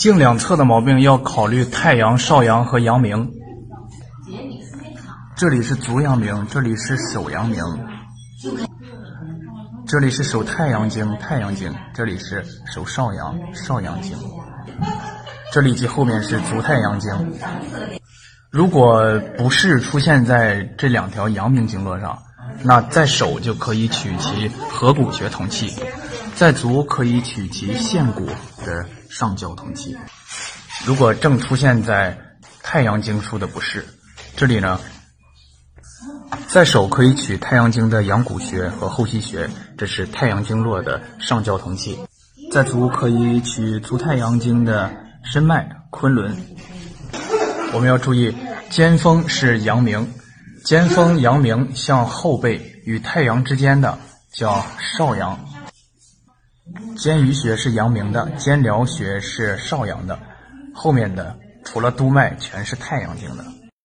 颈两侧的毛病要考虑太阳、少阳和阳明。这里是足阳明，这里是手阳明，这里是手太阳经，太阳经，这里是手少阳，少阳经，这里及后面是足太阳经。如果不是出现在这两条阳明经络上，那在手就可以取其合谷穴同气，在足可以取其线骨的上焦同气。如果正出现在太阳经处的不适，这里呢？在手可以取太阳经的阳谷穴和后溪穴，这是太阳经络的上焦同气；在足可以取足太阳经的申脉、昆仑。我们要注意，肩峰是阳明，肩峰阳明向后背与太阳之间的叫少阳；肩俞穴是阳明的，肩髎穴是少阳的，后面的除了督脉全是太阳经的。